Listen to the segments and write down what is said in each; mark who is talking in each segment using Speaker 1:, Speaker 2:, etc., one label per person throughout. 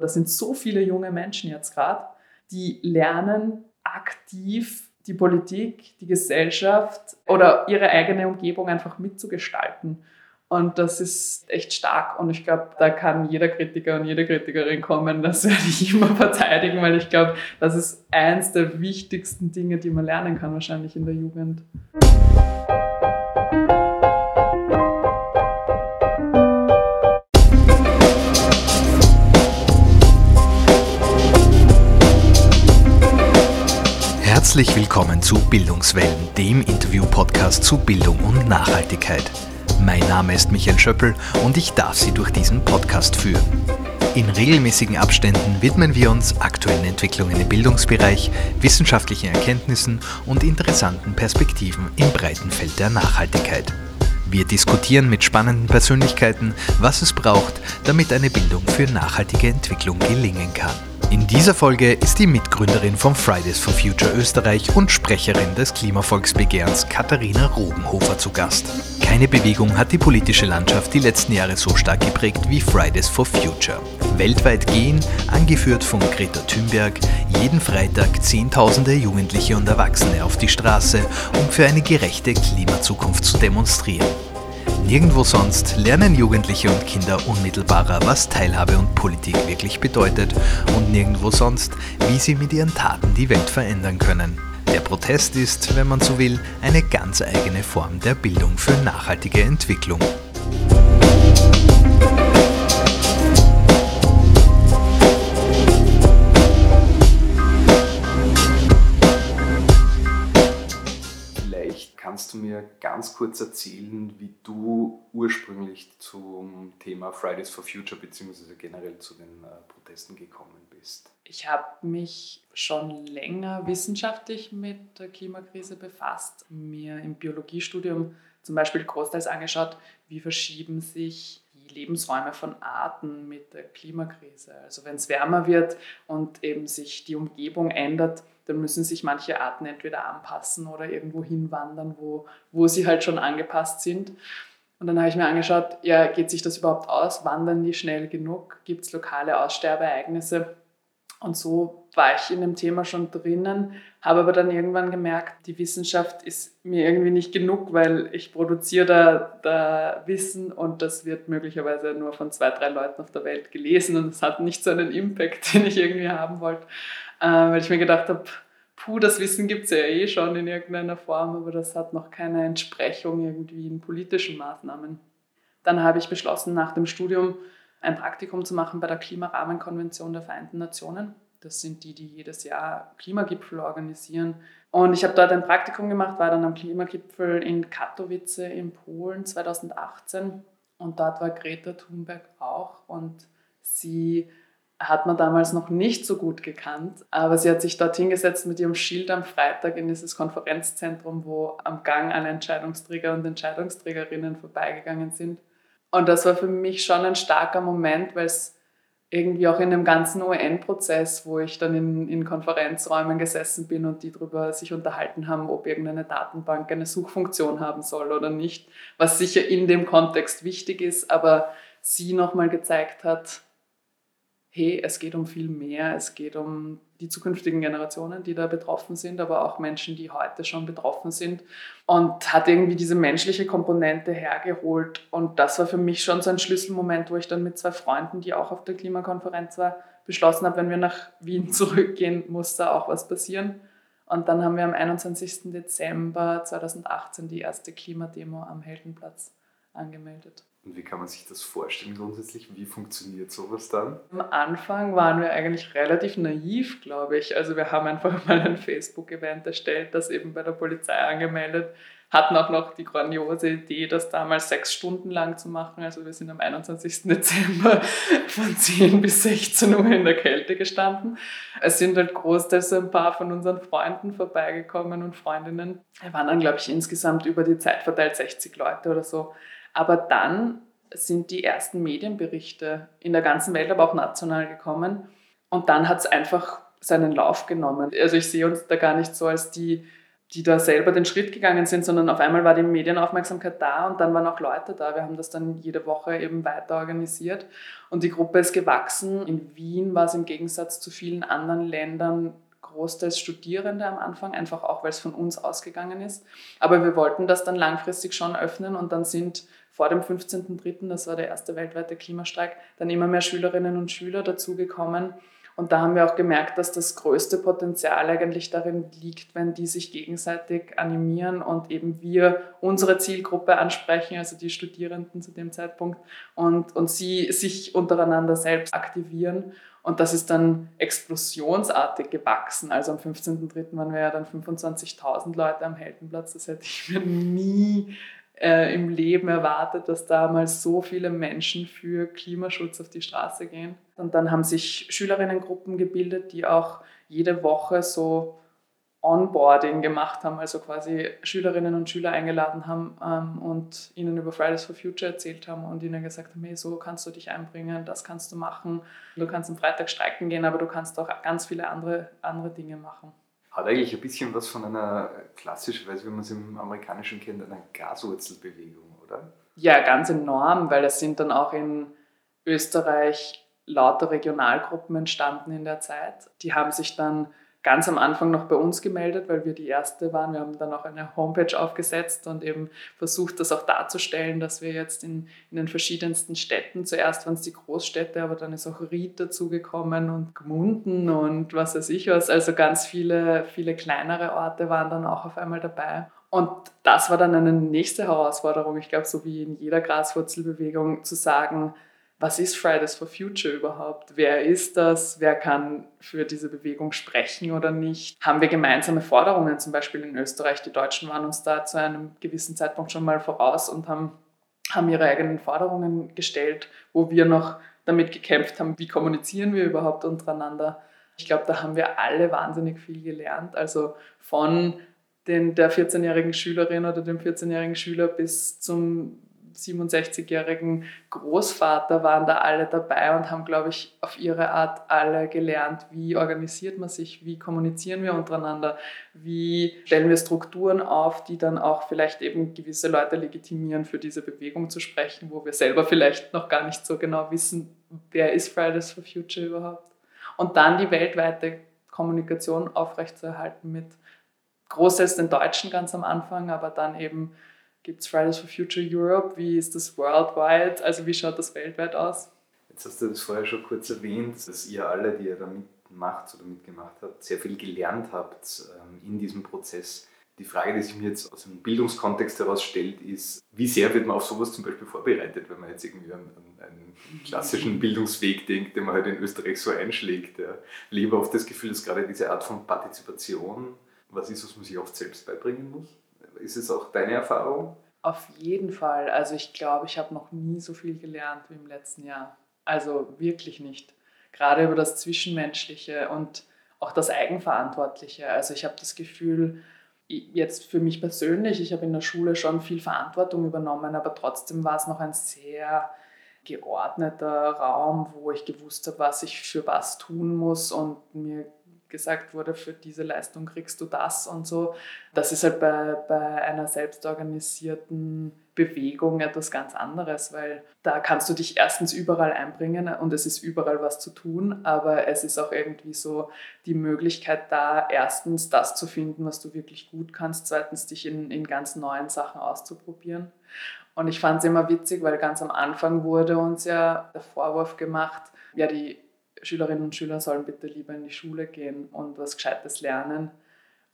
Speaker 1: Das sind so viele junge Menschen jetzt gerade, die lernen aktiv die Politik, die Gesellschaft oder ihre eigene Umgebung einfach mitzugestalten. Und das ist echt stark. Und ich glaube, da kann jeder Kritiker und jede Kritikerin kommen. Das werde ich immer verteidigen, weil ich glaube, das ist eins der wichtigsten Dinge, die man lernen kann, wahrscheinlich in der Jugend.
Speaker 2: Herzlich willkommen zu Bildungswellen, dem Interview-Podcast zu Bildung und Nachhaltigkeit. Mein Name ist Michael Schöppel und ich darf Sie durch diesen Podcast führen. In regelmäßigen Abständen widmen wir uns aktuellen Entwicklungen im Bildungsbereich, wissenschaftlichen Erkenntnissen und interessanten Perspektiven im breiten Feld der Nachhaltigkeit. Wir diskutieren mit spannenden Persönlichkeiten, was es braucht, damit eine Bildung für nachhaltige Entwicklung gelingen kann. In dieser Folge ist die Mitgründerin von Fridays for Future Österreich und Sprecherin des Klimavolksbegehrens Katharina Rogenhofer zu Gast. Keine Bewegung hat die politische Landschaft die letzten Jahre so stark geprägt wie Fridays for Future. Weltweit gehen, angeführt von Greta Thunberg, jeden Freitag Zehntausende Jugendliche und Erwachsene auf die Straße, um für eine gerechte Klimazukunft zu demonstrieren. Nirgendwo sonst lernen Jugendliche und Kinder unmittelbarer, was Teilhabe und Politik wirklich bedeutet und nirgendwo sonst, wie sie mit ihren Taten die Welt verändern können. Der Protest ist, wenn man so will, eine ganz eigene Form der Bildung für nachhaltige Entwicklung.
Speaker 3: Kannst du mir ganz kurz erzählen, wie du ursprünglich zum Thema Fridays for Future bzw. generell zu den äh, Protesten gekommen bist?
Speaker 1: Ich habe mich schon länger wissenschaftlich mit der Klimakrise befasst, mir im Biologiestudium zum Beispiel großteils angeschaut, wie verschieben sich Lebensräume von Arten mit der Klimakrise. Also wenn es wärmer wird und eben sich die Umgebung ändert, dann müssen sich manche Arten entweder anpassen oder irgendwo hinwandern, wo, wo sie halt schon angepasst sind. Und dann habe ich mir angeschaut, ja, geht sich das überhaupt aus? Wandern die schnell genug? Gibt es lokale Aussterbeereignisse? Und so war ich in dem Thema schon drinnen, habe aber dann irgendwann gemerkt, die Wissenschaft ist mir irgendwie nicht genug, weil ich produziere da, da Wissen und das wird möglicherweise nur von zwei, drei Leuten auf der Welt gelesen und es hat nicht so einen Impact, den ich irgendwie haben wollte äh, weil ich mir gedacht habe, puh, das Wissen gibt es ja eh schon in irgendeiner Form, aber das hat noch keine Entsprechung irgendwie in politischen Maßnahmen. Dann habe ich beschlossen, nach dem Studium ein Praktikum zu machen bei der Klimarahmenkonvention der Vereinten Nationen. Das sind die, die jedes Jahr Klimagipfel organisieren. Und ich habe dort ein Praktikum gemacht, war dann am Klimagipfel in Katowice in Polen 2018. Und dort war Greta Thunberg auch. Und sie hat man damals noch nicht so gut gekannt. Aber sie hat sich dort hingesetzt mit ihrem Schild am Freitag in dieses Konferenzzentrum, wo am Gang alle Entscheidungsträger und Entscheidungsträgerinnen vorbeigegangen sind. Und das war für mich schon ein starker Moment, weil es irgendwie auch in dem ganzen UN-Prozess, wo ich dann in, in Konferenzräumen gesessen bin und die darüber sich unterhalten haben, ob irgendeine Datenbank eine Suchfunktion haben soll oder nicht, was sicher in dem Kontext wichtig ist, aber sie nochmal gezeigt hat, hey, es geht um viel mehr, es geht um die zukünftigen Generationen, die da betroffen sind, aber auch Menschen, die heute schon betroffen sind und hat irgendwie diese menschliche Komponente hergeholt und das war für mich schon so ein Schlüsselmoment, wo ich dann mit zwei Freunden, die auch auf der Klimakonferenz war, beschlossen habe, wenn wir nach Wien zurückgehen, muss da auch was passieren. Und dann haben wir am 21. Dezember 2018 die erste Klimademo am Heldenplatz angemeldet.
Speaker 3: Und wie kann man sich das vorstellen grundsätzlich? Wie funktioniert sowas dann?
Speaker 1: Am Anfang waren wir eigentlich relativ naiv, glaube ich. Also wir haben einfach mal ein Facebook-Event erstellt, das eben bei der Polizei angemeldet, hatten auch noch die grandiose Idee, das damals sechs Stunden lang zu machen. Also wir sind am 21. Dezember von 10 bis 16 Uhr in der Kälte gestanden. Es sind halt großteils ein paar von unseren Freunden vorbeigekommen und Freundinnen. Wir waren dann, glaube ich, insgesamt über die Zeit verteilt 60 Leute oder so. Aber dann sind die ersten Medienberichte in der ganzen Welt, aber auch national gekommen. Und dann hat es einfach seinen Lauf genommen. Also ich sehe uns da gar nicht so als die die da selber den Schritt gegangen sind, sondern auf einmal war die Medienaufmerksamkeit da und dann waren auch Leute da. Wir haben das dann jede Woche eben weiter organisiert und die Gruppe ist gewachsen. In Wien war es im Gegensatz zu vielen anderen Ländern großteils Studierende am Anfang, einfach auch, weil es von uns ausgegangen ist. Aber wir wollten das dann langfristig schon öffnen und dann sind vor dem 15.03., das war der erste weltweite Klimastreik, dann immer mehr Schülerinnen und Schüler dazugekommen. Und da haben wir auch gemerkt, dass das größte Potenzial eigentlich darin liegt, wenn die sich gegenseitig animieren und eben wir unsere Zielgruppe ansprechen, also die Studierenden zu dem Zeitpunkt, und, und sie sich untereinander selbst aktivieren. Und das ist dann explosionsartig gewachsen. Also am 15.03. waren wir ja dann 25.000 Leute am Heldenplatz. Das hätte ich mir nie äh, im Leben erwartet, dass damals so viele Menschen für Klimaschutz auf die Straße gehen. Und dann haben sich Schülerinnengruppen gebildet, die auch jede Woche so Onboarding gemacht haben, also quasi Schülerinnen und Schüler eingeladen haben ähm, und ihnen über Fridays for Future erzählt haben und ihnen gesagt haben, hey, so kannst du dich einbringen, das kannst du machen. Du kannst am Freitag streiken gehen, aber du kannst auch ganz viele andere, andere Dinge machen.
Speaker 2: Hat eigentlich ein bisschen was von einer klassischerweise, wie man es im Amerikanischen kennt, einer Graswurzelbewegung, oder?
Speaker 1: Ja, ganz enorm, weil es sind dann auch in Österreich lauter Regionalgruppen entstanden in der Zeit. Die haben sich dann ganz am Anfang noch bei uns gemeldet, weil wir die Erste waren. Wir haben dann auch eine Homepage aufgesetzt und eben versucht, das auch darzustellen, dass wir jetzt in, in den verschiedensten Städten, zuerst waren es die Großstädte, aber dann ist auch Ried dazugekommen und Gmunden und was weiß ich was. Also ganz viele, viele kleinere Orte waren dann auch auf einmal dabei. Und das war dann eine nächste Herausforderung, ich glaube, so wie in jeder Graswurzelbewegung, zu sagen, was ist Fridays for Future überhaupt? Wer ist das? Wer kann für diese Bewegung sprechen oder nicht? Haben wir gemeinsame Forderungen, zum Beispiel in Österreich? Die Deutschen waren uns da zu einem gewissen Zeitpunkt schon mal voraus und haben, haben ihre eigenen Forderungen gestellt, wo wir noch damit gekämpft haben, wie kommunizieren wir überhaupt untereinander. Ich glaube, da haben wir alle wahnsinnig viel gelernt. Also von den, der 14-jährigen Schülerin oder dem 14-jährigen Schüler bis zum 67-jährigen Großvater waren da alle dabei und haben, glaube ich, auf ihre Art alle gelernt, wie organisiert man sich, wie kommunizieren wir untereinander, wie stellen wir Strukturen auf, die dann auch vielleicht eben gewisse Leute legitimieren, für diese Bewegung zu sprechen, wo wir selber vielleicht noch gar nicht so genau wissen, wer ist Fridays for Future überhaupt. Und dann die weltweite Kommunikation aufrechtzuerhalten mit großteils den Deutschen ganz am Anfang, aber dann eben Gibt es Fridays for Future Europe? Wie ist das worldwide? Also wie schaut das weltweit aus?
Speaker 2: Jetzt hast du das vorher schon kurz erwähnt, dass ihr alle, die ihr da mitmacht oder mitgemacht habt, sehr viel gelernt habt ähm, in diesem Prozess. Die Frage, die sich mir jetzt aus dem Bildungskontext heraus stellt, ist, wie sehr wird man auf sowas zum Beispiel vorbereitet, wenn man jetzt irgendwie an, einen klassischen Bildungsweg denkt, den man halt in Österreich so einschlägt. Ja. Lieber auf das Gefühl, dass gerade diese Art von Partizipation was ist, was man sich oft selbst beibringen muss? Ist es auch deine Erfahrung?
Speaker 1: Auf jeden Fall. Also ich glaube, ich habe noch nie so viel gelernt wie im letzten Jahr. Also wirklich nicht. Gerade über das Zwischenmenschliche und auch das Eigenverantwortliche. Also ich habe das Gefühl, jetzt für mich persönlich, ich habe in der Schule schon viel Verantwortung übernommen, aber trotzdem war es noch ein sehr geordneter Raum, wo ich gewusst habe, was ich für was tun muss und mir gesagt wurde, für diese Leistung kriegst du das und so. Das ist halt bei, bei einer selbstorganisierten Bewegung etwas ganz anderes, weil da kannst du dich erstens überall einbringen und es ist überall was zu tun, aber es ist auch irgendwie so die Möglichkeit da, erstens das zu finden, was du wirklich gut kannst, zweitens dich in, in ganz neuen Sachen auszuprobieren. Und ich fand es immer witzig, weil ganz am Anfang wurde uns ja der Vorwurf gemacht, ja, die Schülerinnen und Schüler sollen bitte lieber in die Schule gehen und was Gescheites lernen.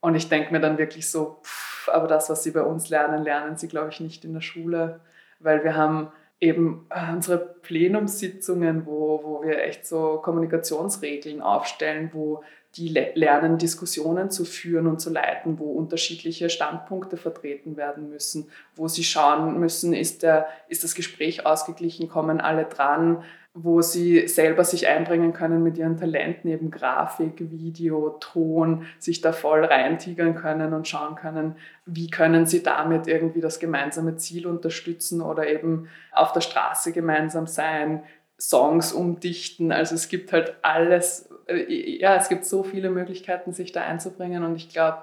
Speaker 1: Und ich denke mir dann wirklich so, pff, aber das, was sie bei uns lernen, lernen sie, glaube ich, nicht in der Schule, weil wir haben eben äh, unsere Plenumssitzungen, wo, wo wir echt so Kommunikationsregeln aufstellen, wo die lernen, Diskussionen zu führen und zu leiten, wo unterschiedliche Standpunkte vertreten werden müssen, wo sie schauen müssen, ist, der, ist das Gespräch ausgeglichen, kommen alle dran, wo sie selber sich einbringen können mit ihren Talenten, eben Grafik, Video, Ton, sich da voll reintigern können und schauen können, wie können sie damit irgendwie das gemeinsame Ziel unterstützen oder eben auf der Straße gemeinsam sein, Songs umdichten. Also es gibt halt alles, äh, ja, es gibt so viele Möglichkeiten, sich da einzubringen und ich glaube,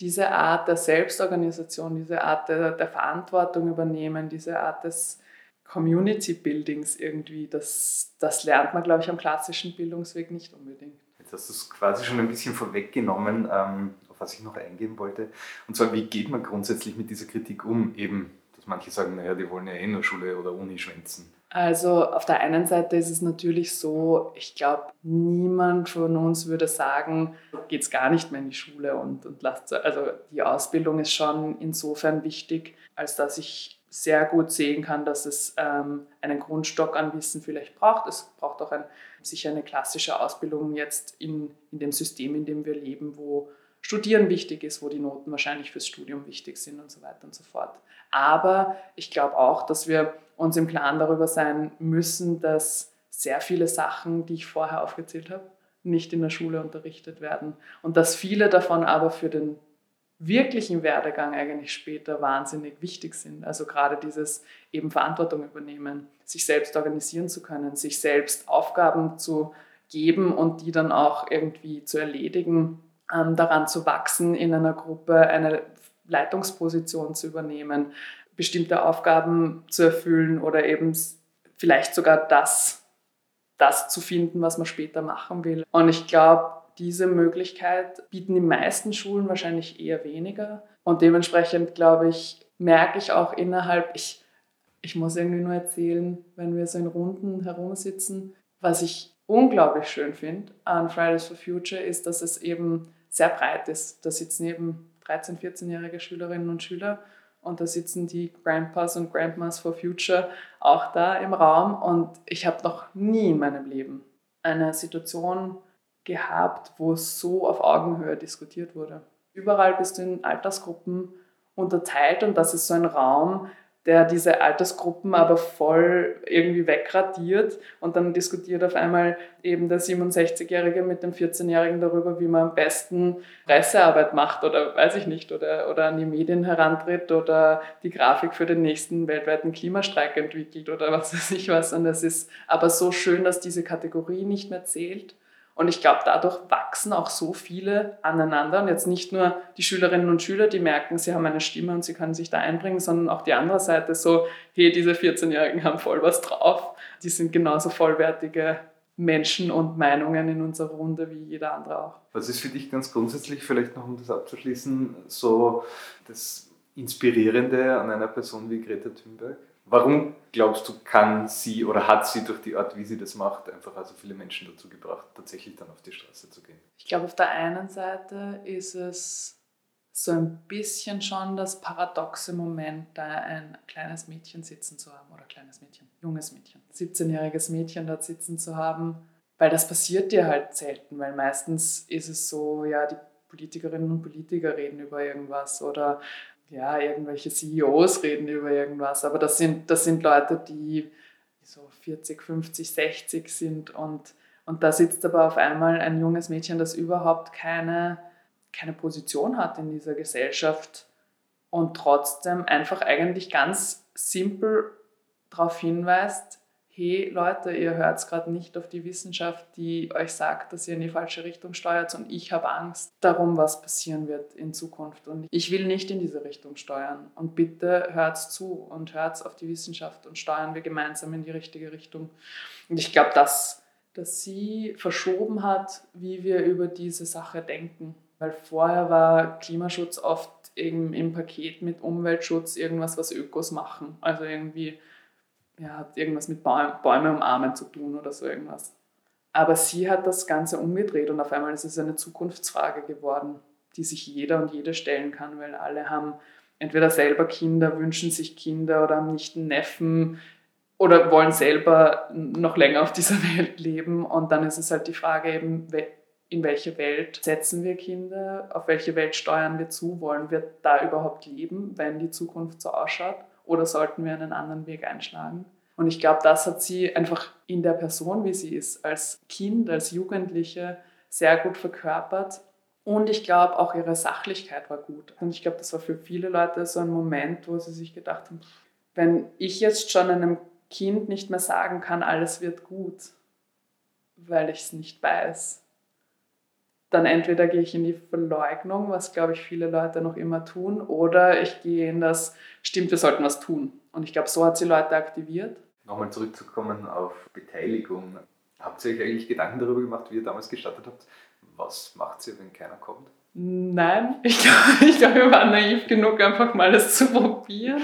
Speaker 1: diese Art der Selbstorganisation, diese Art der, der Verantwortung übernehmen, diese Art des Community Buildings irgendwie, das, das lernt man, glaube ich, am klassischen Bildungsweg nicht unbedingt.
Speaker 2: Jetzt hast du es quasi schon ein bisschen vorweggenommen, ähm, auf was ich noch eingehen wollte. Und zwar, wie geht man grundsätzlich mit dieser Kritik um? Eben, dass manche sagen, naja, die wollen ja eh nur Schule oder Uni schwänzen.
Speaker 1: Also auf der einen Seite ist es natürlich so, ich glaube, niemand von uns würde sagen, geht es gar nicht mehr in die Schule und, und lasst, also die Ausbildung ist schon insofern wichtig, als dass ich sehr gut sehen kann, dass es ähm, einen Grundstock an Wissen vielleicht braucht. Es braucht auch ein, sicher eine klassische Ausbildung jetzt in, in dem System, in dem wir leben, wo Studieren wichtig ist, wo die Noten wahrscheinlich fürs Studium wichtig sind und so weiter und so fort. Aber ich glaube auch, dass wir uns im Klaren darüber sein müssen, dass sehr viele Sachen, die ich vorher aufgezählt habe, nicht in der Schule unterrichtet werden. Und dass viele davon aber für den wirklichen Werdegang eigentlich später wahnsinnig wichtig sind. Also gerade dieses eben Verantwortung übernehmen, sich selbst organisieren zu können, sich selbst Aufgaben zu geben und die dann auch irgendwie zu erledigen, ähm, daran zu wachsen, in einer Gruppe eine Leitungsposition zu übernehmen, bestimmte Aufgaben zu erfüllen oder eben vielleicht sogar das, das zu finden, was man später machen will. Und ich glaube, diese Möglichkeit bieten die meisten Schulen wahrscheinlich eher weniger. Und dementsprechend, glaube ich, merke ich auch innerhalb, ich, ich muss irgendwie nur erzählen, wenn wir so in Runden herumsitzen, was ich unglaublich schön finde an Fridays for Future ist, dass es eben sehr breit ist. Da sitzen eben 13-, 14-jährige Schülerinnen und Schüler und da sitzen die Grandpas und Grandmas for Future auch da im Raum. Und ich habe noch nie in meinem Leben eine Situation gehabt, wo es so auf Augenhöhe diskutiert wurde. Überall bist du in Altersgruppen unterteilt und das ist so ein Raum, der diese Altersgruppen aber voll irgendwie wegradiert und dann diskutiert auf einmal eben der 67-Jährige mit dem 14-Jährigen darüber, wie man am besten Pressearbeit macht oder weiß ich nicht, oder, oder an die Medien herantritt oder die Grafik für den nächsten weltweiten Klimastreik entwickelt oder was weiß ich was. Und es ist aber so schön, dass diese Kategorie nicht mehr zählt und ich glaube, dadurch wachsen auch so viele aneinander. Und jetzt nicht nur die Schülerinnen und Schüler, die merken, sie haben eine Stimme und sie können sich da einbringen, sondern auch die andere Seite so, hey, diese 14-Jährigen haben voll was drauf. Die sind genauso vollwertige Menschen und Meinungen in unserer Runde wie jeder andere auch.
Speaker 2: Was ist für dich ganz grundsätzlich, vielleicht noch um das abzuschließen, so das Inspirierende an einer Person wie Greta Thunberg? Warum glaubst du, kann sie oder hat sie durch die Art, wie sie das macht, einfach also viele Menschen dazu gebracht, tatsächlich dann auf die Straße zu gehen?
Speaker 1: Ich glaube, auf der einen Seite ist es so ein bisschen schon das paradoxe Moment, da ein kleines Mädchen sitzen zu haben, oder kleines Mädchen, junges Mädchen, 17-jähriges Mädchen dort sitzen zu haben, weil das passiert dir halt selten, weil meistens ist es so, ja, die Politikerinnen und Politiker reden über irgendwas oder ja, irgendwelche CEOs reden über irgendwas, aber das sind, das sind Leute, die so 40, 50, 60 sind und, und da sitzt aber auf einmal ein junges Mädchen, das überhaupt keine, keine Position hat in dieser Gesellschaft und trotzdem einfach eigentlich ganz simpel darauf hinweist, hey Leute, ihr hört gerade nicht auf die Wissenschaft, die euch sagt, dass ihr in die falsche Richtung steuert und ich habe Angst darum, was passieren wird in Zukunft. Und ich will nicht in diese Richtung steuern. Und bitte hört zu und hört auf die Wissenschaft und steuern wir gemeinsam in die richtige Richtung. Und ich glaube, dass, dass sie verschoben hat, wie wir über diese Sache denken, weil vorher war Klimaschutz oft eben im Paket mit Umweltschutz irgendwas, was Ökos machen, also irgendwie ja, hat irgendwas mit Bäume umarmen zu tun oder so irgendwas. Aber sie hat das Ganze umgedreht und auf einmal ist es eine Zukunftsfrage geworden, die sich jeder und jede stellen kann, weil alle haben entweder selber Kinder, wünschen sich Kinder oder haben nicht einen Neffen oder wollen selber noch länger auf dieser Welt leben. Und dann ist es halt die Frage eben, in welche Welt setzen wir Kinder, auf welche Welt steuern wir zu, wollen wir da überhaupt leben, wenn die Zukunft so ausschaut oder sollten wir einen anderen Weg einschlagen? Und ich glaube, das hat sie einfach in der Person, wie sie ist, als Kind, als Jugendliche sehr gut verkörpert. Und ich glaube, auch ihre Sachlichkeit war gut. Und ich glaube, das war für viele Leute so ein Moment, wo sie sich gedacht haben, wenn ich jetzt schon einem Kind nicht mehr sagen kann, alles wird gut, weil ich es nicht weiß, dann entweder gehe ich in die Verleugnung, was glaube ich viele Leute noch immer tun, oder ich gehe in das, stimmt, wir sollten was tun. Und ich glaube, so hat sie Leute aktiviert.
Speaker 2: Nochmal zurückzukommen auf Beteiligung. Habt ihr euch eigentlich Gedanken darüber gemacht, wie ihr damals gestartet habt? Was macht ihr, wenn keiner kommt?
Speaker 1: Nein, ich glaube, ich glaub, wir waren naiv genug, einfach mal das zu probieren.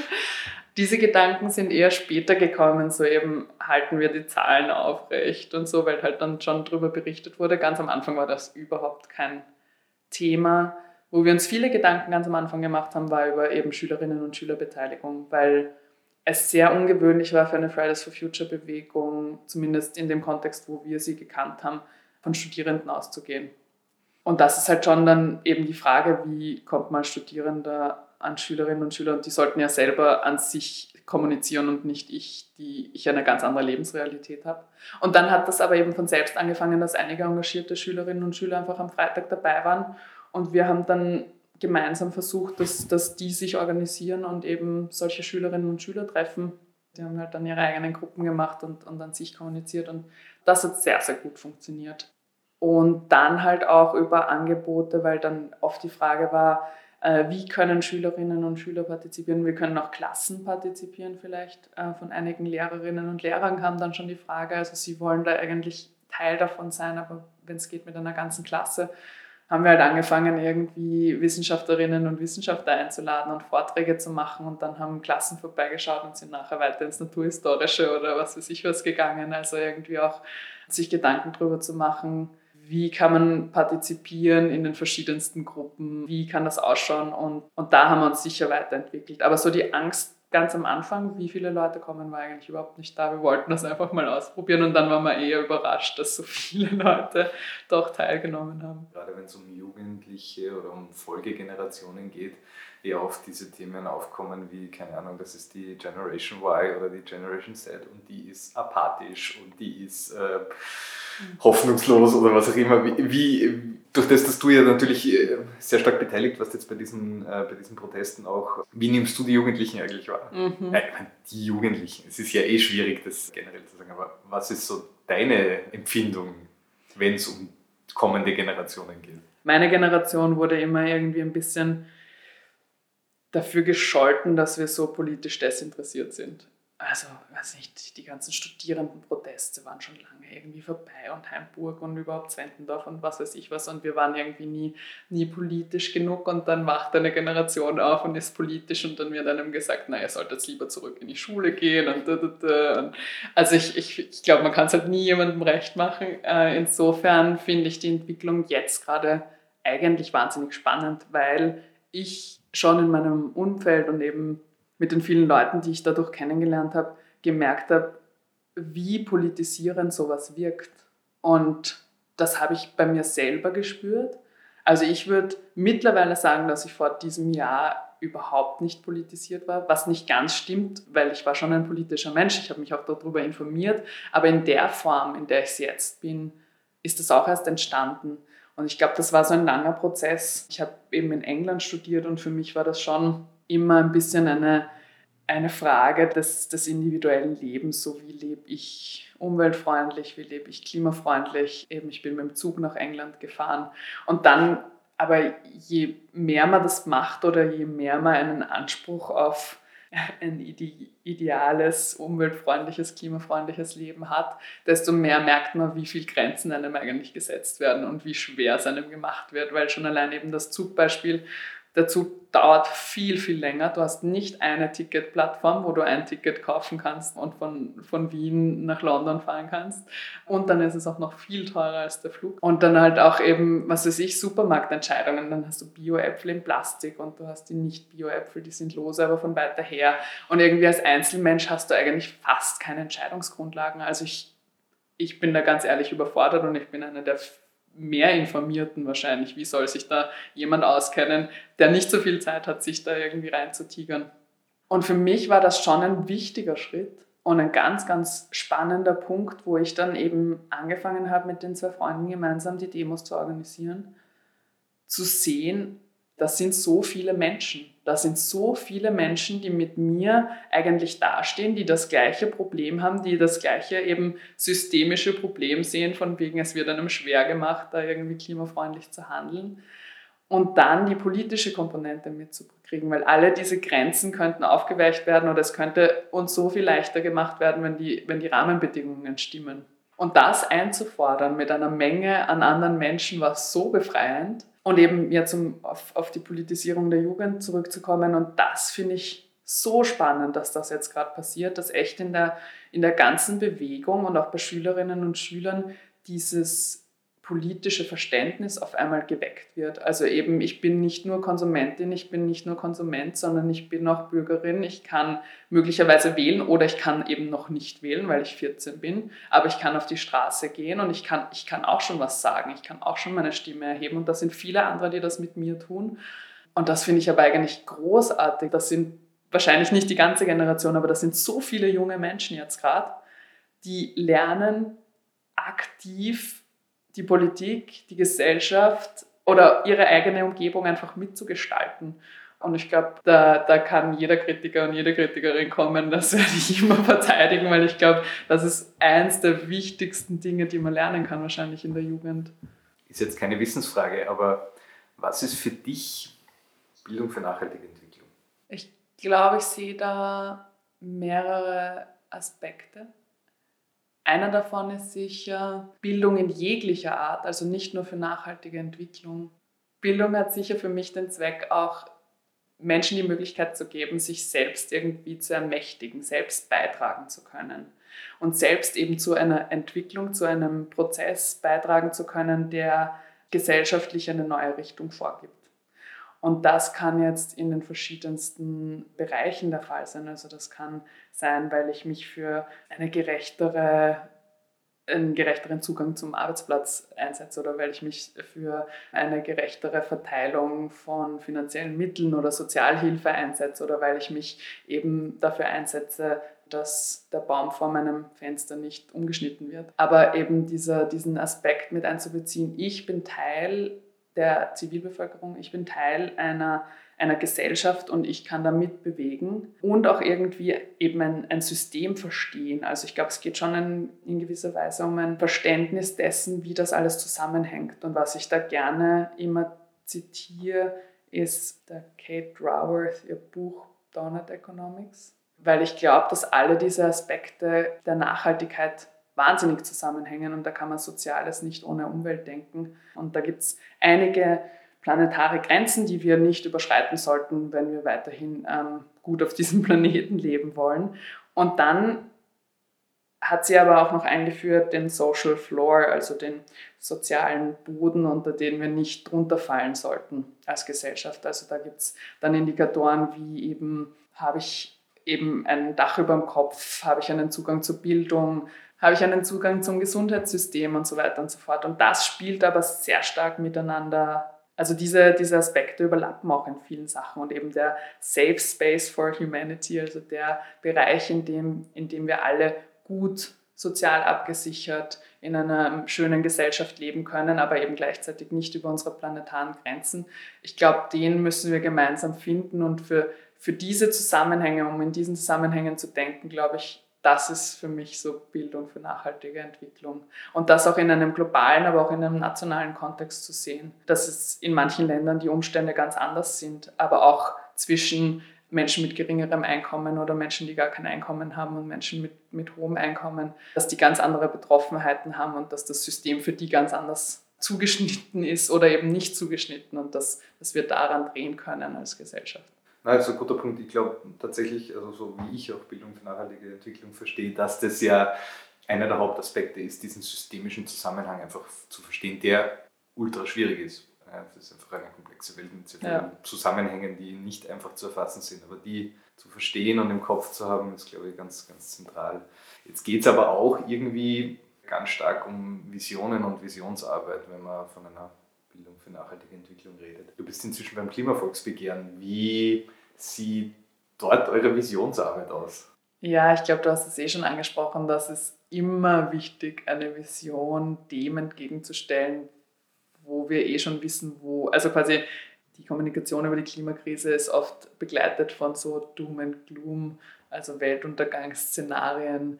Speaker 1: Diese Gedanken sind eher später gekommen, so eben halten wir die Zahlen aufrecht und so, weil halt dann schon darüber berichtet wurde. Ganz am Anfang war das überhaupt kein Thema. Wo wir uns viele Gedanken ganz am Anfang gemacht haben, war über eben Schülerinnen und Schülerbeteiligung, weil es sehr ungewöhnlich war für eine Fridays for Future Bewegung, zumindest in dem Kontext, wo wir sie gekannt haben, von Studierenden auszugehen. Und das ist halt schon dann eben die Frage, wie kommt man als Studierender an Schülerinnen und Schüler und die sollten ja selber an sich kommunizieren und nicht ich, die ich eine ganz andere Lebensrealität habe. Und dann hat das aber eben von selbst angefangen, dass einige engagierte Schülerinnen und Schüler einfach am Freitag dabei waren und wir haben dann gemeinsam versucht, dass, dass die sich organisieren und eben solche Schülerinnen und Schüler treffen. Die haben halt dann ihre eigenen Gruppen gemacht und, und an sich kommuniziert und das hat sehr, sehr gut funktioniert. Und dann halt auch über Angebote, weil dann oft die Frage war, wie können Schülerinnen und Schüler partizipieren? Wir können auch Klassen partizipieren vielleicht. Äh, von einigen Lehrerinnen und Lehrern kam dann schon die Frage, also sie wollen da eigentlich Teil davon sein, aber wenn es geht mit einer ganzen Klasse, haben wir halt angefangen, irgendwie Wissenschaftlerinnen und Wissenschaftler einzuladen und Vorträge zu machen und dann haben Klassen vorbeigeschaut und sind nachher weiter ins Naturhistorische oder was weiß ich was gegangen. Also irgendwie auch sich Gedanken darüber zu machen, wie kann man partizipieren in den verschiedensten Gruppen, wie kann das ausschauen und, und da haben wir uns sicher weiterentwickelt. Aber so die Angst ganz am Anfang, wie viele Leute kommen, war eigentlich überhaupt nicht da. Wir wollten das einfach mal ausprobieren und dann waren wir eher überrascht, dass so viele Leute doch teilgenommen haben.
Speaker 2: Gerade wenn es um Jugendliche oder um Folgegenerationen geht, eher oft diese Themen aufkommen wie, keine Ahnung, das ist die Generation Y oder die Generation Z und die ist apathisch und die ist äh, hoffnungslos oder was auch immer. Wie, wie, durch das, dass du ja natürlich äh, sehr stark beteiligt warst jetzt bei diesen, äh, bei diesen Protesten auch, wie nimmst du die Jugendlichen eigentlich wahr? Mhm. Äh, die Jugendlichen, es ist ja eh schwierig, das generell zu sagen, aber was ist so deine Empfindung, wenn es um kommende Generationen geht?
Speaker 1: Meine Generation wurde immer irgendwie ein bisschen dafür gescholten, dass wir so politisch desinteressiert sind also, weiß nicht, die ganzen Studierendenproteste waren schon lange irgendwie vorbei und Heimburg und überhaupt Zwentendorf und was weiß ich was und wir waren irgendwie nie, nie politisch genug und dann wacht eine Generation auf und ist politisch und dann wird einem gesagt, naja, ihr solltet lieber zurück in die Schule gehen und da, da, da. Also ich, ich, ich glaube, man kann es halt nie jemandem recht machen. Äh, insofern finde ich die Entwicklung jetzt gerade eigentlich wahnsinnig spannend, weil ich schon in meinem Umfeld und eben mit den vielen Leuten, die ich dadurch kennengelernt habe, gemerkt habe, wie politisierend sowas wirkt. Und das habe ich bei mir selber gespürt. Also ich würde mittlerweile sagen, dass ich vor diesem Jahr überhaupt nicht politisiert war, was nicht ganz stimmt, weil ich war schon ein politischer Mensch, ich habe mich auch darüber informiert, aber in der Form, in der ich jetzt bin, ist das auch erst entstanden. Und ich glaube, das war so ein langer Prozess. Ich habe eben in England studiert und für mich war das schon immer ein bisschen eine, eine Frage des, des individuellen Lebens, so wie lebe ich umweltfreundlich, wie lebe ich klimafreundlich. Eben, ich bin mit dem Zug nach England gefahren. Und dann, aber je mehr man das macht oder je mehr man einen Anspruch auf ein ideales, umweltfreundliches, klimafreundliches Leben hat, desto mehr merkt man, wie viele Grenzen einem eigentlich gesetzt werden und wie schwer es einem gemacht wird, weil schon allein eben das Zugbeispiel der Zug dauert viel, viel länger. Du hast nicht eine Ticketplattform, wo du ein Ticket kaufen kannst und von, von Wien nach London fahren kannst. Und dann ist es auch noch viel teurer als der Flug. Und dann halt auch eben, was weiß ich, Supermarktentscheidungen. Dann hast du Bio-Äpfel in Plastik und du hast die Nicht-Bio-Äpfel, die sind lose, aber von weiter her. Und irgendwie als Einzelmensch hast du eigentlich fast keine Entscheidungsgrundlagen. Also ich, ich bin da ganz ehrlich überfordert und ich bin einer der mehr Informierten wahrscheinlich. Wie soll sich da jemand auskennen, der nicht so viel Zeit hat, sich da irgendwie reinzutigern? Und für mich war das schon ein wichtiger Schritt und ein ganz, ganz spannender Punkt, wo ich dann eben angefangen habe, mit den zwei Freunden gemeinsam die Demos zu organisieren, zu sehen, das sind so viele Menschen. Das sind so viele Menschen, die mit mir eigentlich dastehen, die das gleiche Problem haben, die das gleiche eben systemische Problem sehen, von wegen es wird einem schwer gemacht, da irgendwie klimafreundlich zu handeln. Und dann die politische Komponente mitzukriegen, weil alle diese Grenzen könnten aufgeweicht werden oder es könnte uns so viel leichter gemacht werden, wenn die, wenn die Rahmenbedingungen stimmen. Und das einzufordern mit einer Menge an anderen Menschen war so befreiend und eben jetzt um auf, auf die Politisierung der Jugend zurückzukommen. Und das finde ich so spannend, dass das jetzt gerade passiert, dass echt in der, in der ganzen Bewegung und auch bei Schülerinnen und Schülern dieses politische Verständnis auf einmal geweckt wird. Also eben, ich bin nicht nur Konsumentin, ich bin nicht nur Konsument, sondern ich bin auch Bürgerin. Ich kann möglicherweise wählen oder ich kann eben noch nicht wählen, weil ich 14 bin, aber ich kann auf die Straße gehen und ich kann, ich kann auch schon was sagen, ich kann auch schon meine Stimme erheben und da sind viele andere, die das mit mir tun. Und das finde ich aber eigentlich großartig. Das sind wahrscheinlich nicht die ganze Generation, aber das sind so viele junge Menschen jetzt gerade, die lernen aktiv die Politik, die Gesellschaft oder ihre eigene Umgebung einfach mitzugestalten. Und ich glaube, da, da kann jeder Kritiker und jede Kritikerin kommen, das werde ich immer verteidigen, weil ich glaube, das ist eins der wichtigsten Dinge, die man lernen kann, wahrscheinlich in der Jugend.
Speaker 2: Ist jetzt keine Wissensfrage, aber was ist für dich Bildung für nachhaltige Entwicklung?
Speaker 1: Ich glaube, ich sehe da mehrere Aspekte. Einer davon ist sicher Bildung in jeglicher Art, also nicht nur für nachhaltige Entwicklung. Bildung hat sicher für mich den Zweck, auch Menschen die Möglichkeit zu geben, sich selbst irgendwie zu ermächtigen, selbst beitragen zu können und selbst eben zu einer Entwicklung, zu einem Prozess beitragen zu können, der gesellschaftlich eine neue Richtung vorgibt. Und das kann jetzt in den verschiedensten Bereichen der Fall sein. Also das kann sein, weil ich mich für eine gerechtere einen gerechteren Zugang zum Arbeitsplatz einsetze oder weil ich mich für eine gerechtere Verteilung von finanziellen Mitteln oder Sozialhilfe einsetze oder weil ich mich eben dafür einsetze, dass der Baum vor meinem Fenster nicht umgeschnitten wird. Aber eben dieser, diesen Aspekt mit einzubeziehen, ich bin Teil der Zivilbevölkerung, ich bin Teil einer, einer Gesellschaft und ich kann da mitbewegen und auch irgendwie eben ein, ein System verstehen. Also ich glaube, es geht schon in, in gewisser Weise um ein Verständnis dessen, wie das alles zusammenhängt. Und was ich da gerne immer zitiere, ist der Kate Raworth, ihr Buch Donut Economics, weil ich glaube, dass alle diese Aspekte der Nachhaltigkeit wahnsinnig zusammenhängen und da kann man Soziales nicht ohne Umwelt denken. Und da gibt es einige planetare Grenzen, die wir nicht überschreiten sollten, wenn wir weiterhin ähm, gut auf diesem Planeten leben wollen. Und dann hat sie aber auch noch eingeführt den Social Floor, also den sozialen Boden, unter den wir nicht drunter fallen sollten als Gesellschaft. Also da gibt es dann Indikatoren wie eben, habe ich eben ein Dach über dem Kopf, habe ich einen Zugang zur Bildung, habe ich einen Zugang zum Gesundheitssystem und so weiter und so fort. Und das spielt aber sehr stark miteinander. Also diese, diese Aspekte überlappen auch in vielen Sachen und eben der Safe Space for Humanity, also der Bereich, in dem, in dem wir alle gut sozial abgesichert in einer schönen Gesellschaft leben können, aber eben gleichzeitig nicht über unsere planetaren Grenzen. Ich glaube, den müssen wir gemeinsam finden und für, für diese Zusammenhänge, um in diesen Zusammenhängen zu denken, glaube ich, das ist für mich so Bildung für nachhaltige Entwicklung. Und das auch in einem globalen, aber auch in einem nationalen Kontext zu sehen, dass es in manchen Ländern die Umstände ganz anders sind, aber auch zwischen Menschen mit geringerem Einkommen oder Menschen, die gar kein Einkommen haben und Menschen mit, mit hohem Einkommen, dass die ganz andere Betroffenheiten haben und dass das System für die ganz anders zugeschnitten ist oder eben nicht zugeschnitten und dass, dass wir daran drehen können als Gesellschaft.
Speaker 2: Na, das ist ein guter Punkt. Ich glaube tatsächlich, also so wie ich auch Bildung für nachhaltige Entwicklung verstehe, dass das ja einer der Hauptaspekte ist, diesen systemischen Zusammenhang einfach zu verstehen, der ultra schwierig ist. Das ist einfach eine komplexe Welt mit sehr vielen ja. Zusammenhängen, die nicht einfach zu erfassen sind. Aber die zu verstehen und im Kopf zu haben, ist, glaube ich, ganz, ganz zentral. Jetzt geht es aber auch irgendwie ganz stark um Visionen und Visionsarbeit, wenn man von einer Bildung für nachhaltige Entwicklung redet. Du bist inzwischen beim Klimavolksbegehren. Wie sieht dort eure Visionsarbeit aus?
Speaker 1: Ja, ich glaube, du hast es eh schon angesprochen, dass es immer wichtig, eine Vision dem entgegenzustellen, wo wir eh schon wissen, wo, also quasi die Kommunikation über die Klimakrise ist oft begleitet von so Doom and Gloom, also Weltuntergangsszenarien,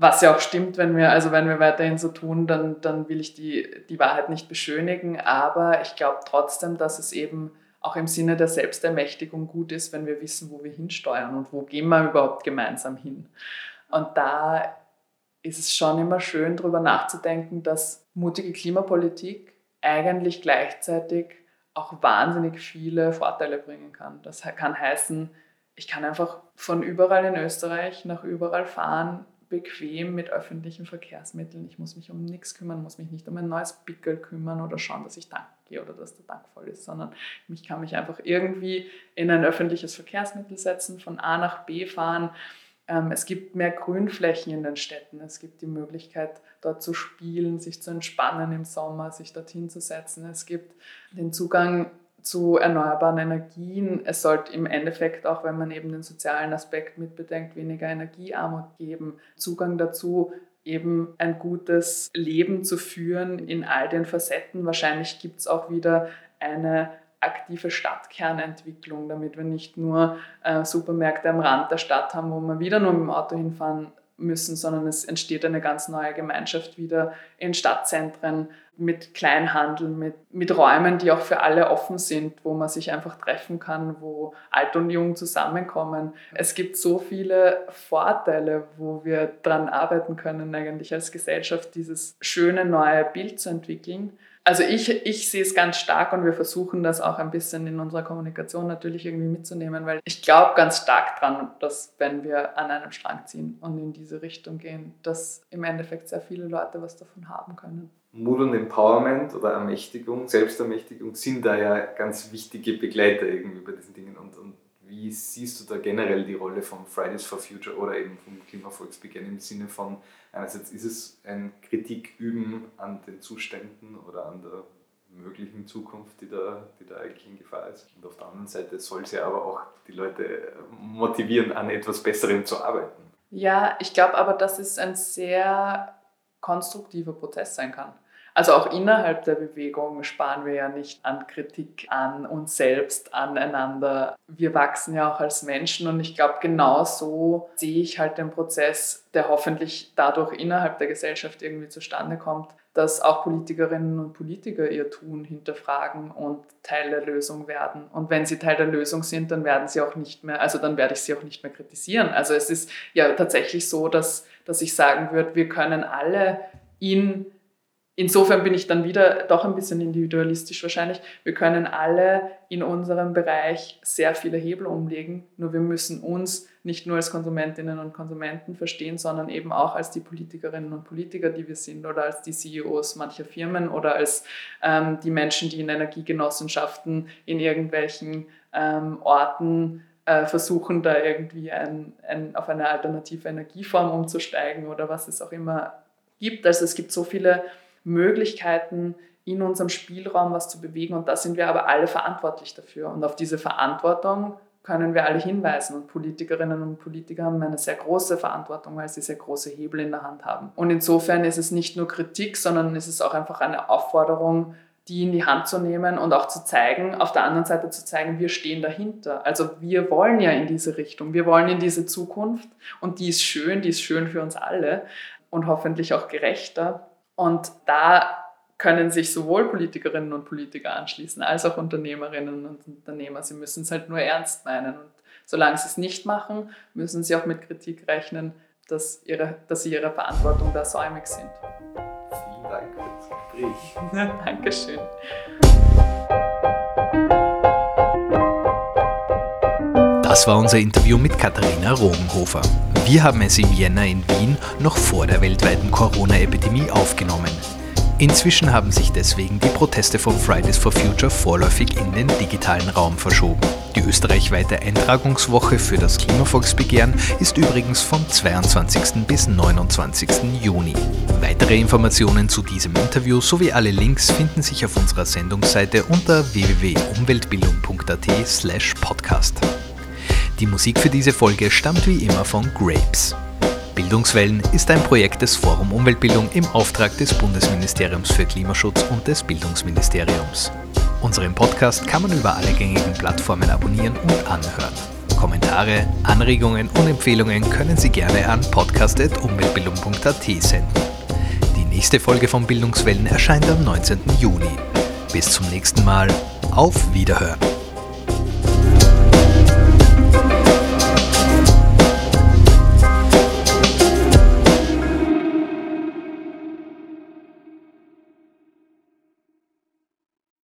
Speaker 1: was ja auch stimmt, wenn wir, also wenn wir weiterhin so tun, dann, dann will ich die, die Wahrheit nicht beschönigen, aber ich glaube trotzdem, dass es eben auch im Sinne der Selbstermächtigung gut ist, wenn wir wissen, wo wir hinsteuern und wo gehen wir überhaupt gemeinsam hin. Und da ist es schon immer schön, darüber nachzudenken, dass mutige Klimapolitik eigentlich gleichzeitig auch wahnsinnig viele Vorteile bringen kann. Das kann heißen, ich kann einfach von überall in Österreich nach überall fahren, bequem mit öffentlichen Verkehrsmitteln. Ich muss mich um nichts kümmern, muss mich nicht um ein neues Pickel kümmern oder schauen, dass ich tanken gehe oder dass der Tank voll ist, sondern ich kann mich einfach irgendwie in ein öffentliches Verkehrsmittel setzen, von A nach B fahren. Ähm, es gibt mehr Grünflächen in den Städten. Es gibt die Möglichkeit, dort zu spielen, sich zu entspannen im Sommer, sich dorthin zu setzen. Es gibt den Zugang zu erneuerbaren Energien. Es sollte im Endeffekt auch, wenn man eben den sozialen Aspekt mitbedenkt, weniger Energiearmut geben. Zugang dazu, eben ein gutes Leben zu führen in all den Facetten. Wahrscheinlich gibt es auch wieder eine aktive Stadtkernentwicklung, damit wir nicht nur äh, Supermärkte am Rand der Stadt haben, wo wir wieder nur mit dem Auto hinfahren müssen, sondern es entsteht eine ganz neue Gemeinschaft wieder in Stadtzentren mit Kleinhandel, mit, mit Räumen, die auch für alle offen sind, wo man sich einfach treffen kann, wo alt und jung zusammenkommen. Es gibt so viele Vorteile, wo wir daran arbeiten können, eigentlich als Gesellschaft dieses schöne neue Bild zu entwickeln. Also ich, ich sehe es ganz stark und wir versuchen das auch ein bisschen in unserer Kommunikation natürlich irgendwie mitzunehmen, weil ich glaube ganz stark dran, dass wenn wir an einem Strang ziehen und in diese Richtung gehen, dass im Endeffekt sehr viele Leute was davon haben können.
Speaker 2: Mut und Empowerment oder Ermächtigung, Selbstermächtigung sind da ja ganz wichtige Begleiter irgendwie bei diesen Dingen. Und, und wie siehst du da generell die Rolle von Fridays for Future oder eben vom Klimavolksbegehren im Sinne von, einerseits ist es ein Kritiküben an den Zuständen oder an der möglichen Zukunft, die da, die da eigentlich in Gefahr ist. Und auf der anderen Seite soll sie aber auch die Leute motivieren, an etwas Besserem zu arbeiten.
Speaker 1: Ja, ich glaube aber, dass es ein sehr konstruktiver Prozess sein kann. Also auch innerhalb der Bewegung sparen wir ja nicht an Kritik an uns selbst, aneinander. Wir wachsen ja auch als Menschen und ich glaube, genau so sehe ich halt den Prozess, der hoffentlich dadurch innerhalb der Gesellschaft irgendwie zustande kommt, dass auch Politikerinnen und Politiker ihr Tun hinterfragen und Teil der Lösung werden. Und wenn sie Teil der Lösung sind, dann werden sie auch nicht mehr, also dann werde ich sie auch nicht mehr kritisieren. Also es ist ja tatsächlich so, dass, dass ich sagen würde, wir können alle in insofern bin ich dann wieder doch ein bisschen individualistisch wahrscheinlich. Wir können alle in unserem Bereich sehr viele Hebel umlegen, nur wir müssen uns nicht nur als Konsumentinnen und Konsumenten verstehen, sondern eben auch als die Politikerinnen und Politiker, die wir sind, oder als die CEOs mancher Firmen oder als ähm, die Menschen, die in Energiegenossenschaften in irgendwelchen ähm, Orten äh, versuchen, da irgendwie ein, ein, auf eine alternative Energieform umzusteigen oder was es auch immer gibt. Also es gibt so viele Möglichkeiten, in unserem Spielraum was zu bewegen und da sind wir aber alle verantwortlich dafür. Und auf diese Verantwortung können wir alle hinweisen und Politikerinnen und Politiker haben eine sehr große Verantwortung, weil sie sehr große Hebel in der Hand haben. Und insofern ist es nicht nur Kritik, sondern es ist auch einfach eine Aufforderung, die in die Hand zu nehmen und auch zu zeigen, auf der anderen Seite zu zeigen, wir stehen dahinter. Also wir wollen ja in diese Richtung, wir wollen in diese Zukunft und die ist schön, die ist schön für uns alle und hoffentlich auch gerechter. Und da können sich sowohl Politikerinnen und Politiker anschließen, als auch Unternehmerinnen und Unternehmer. Sie müssen es halt nur ernst meinen. Und solange sie es nicht machen, müssen sie auch mit Kritik rechnen, dass, ihre, dass sie ihrer Verantwortung da säumig sind.
Speaker 2: Vielen Dank für das
Speaker 1: Gespräch. Dankeschön.
Speaker 4: Das war unser Interview mit Katharina Rogenhofer. Wir haben es im Jänner in Wien noch vor der weltweiten Corona-Epidemie aufgenommen. Inzwischen haben sich deswegen die Proteste von Fridays for Future vorläufig in den digitalen Raum verschoben. Die österreichweite Eintragungswoche für das Klimavolksbegehren ist übrigens vom 22. bis 29. Juni. Weitere Informationen zu diesem Interview sowie alle Links finden sich auf unserer Sendungsseite unter www.umweltbildung.at/podcast. Die Musik für diese Folge stammt wie immer von Grapes. Bildungswellen ist ein Projekt des Forum Umweltbildung im Auftrag des Bundesministeriums für Klimaschutz und des Bildungsministeriums.
Speaker 2: Unseren Podcast kann man über alle gängigen Plattformen abonnieren und anhören. Kommentare, Anregungen und Empfehlungen können Sie gerne an podcast.umweltbildung.at senden. Die nächste Folge von Bildungswellen erscheint am 19. Juni. Bis zum nächsten Mal. Auf Wiederhören.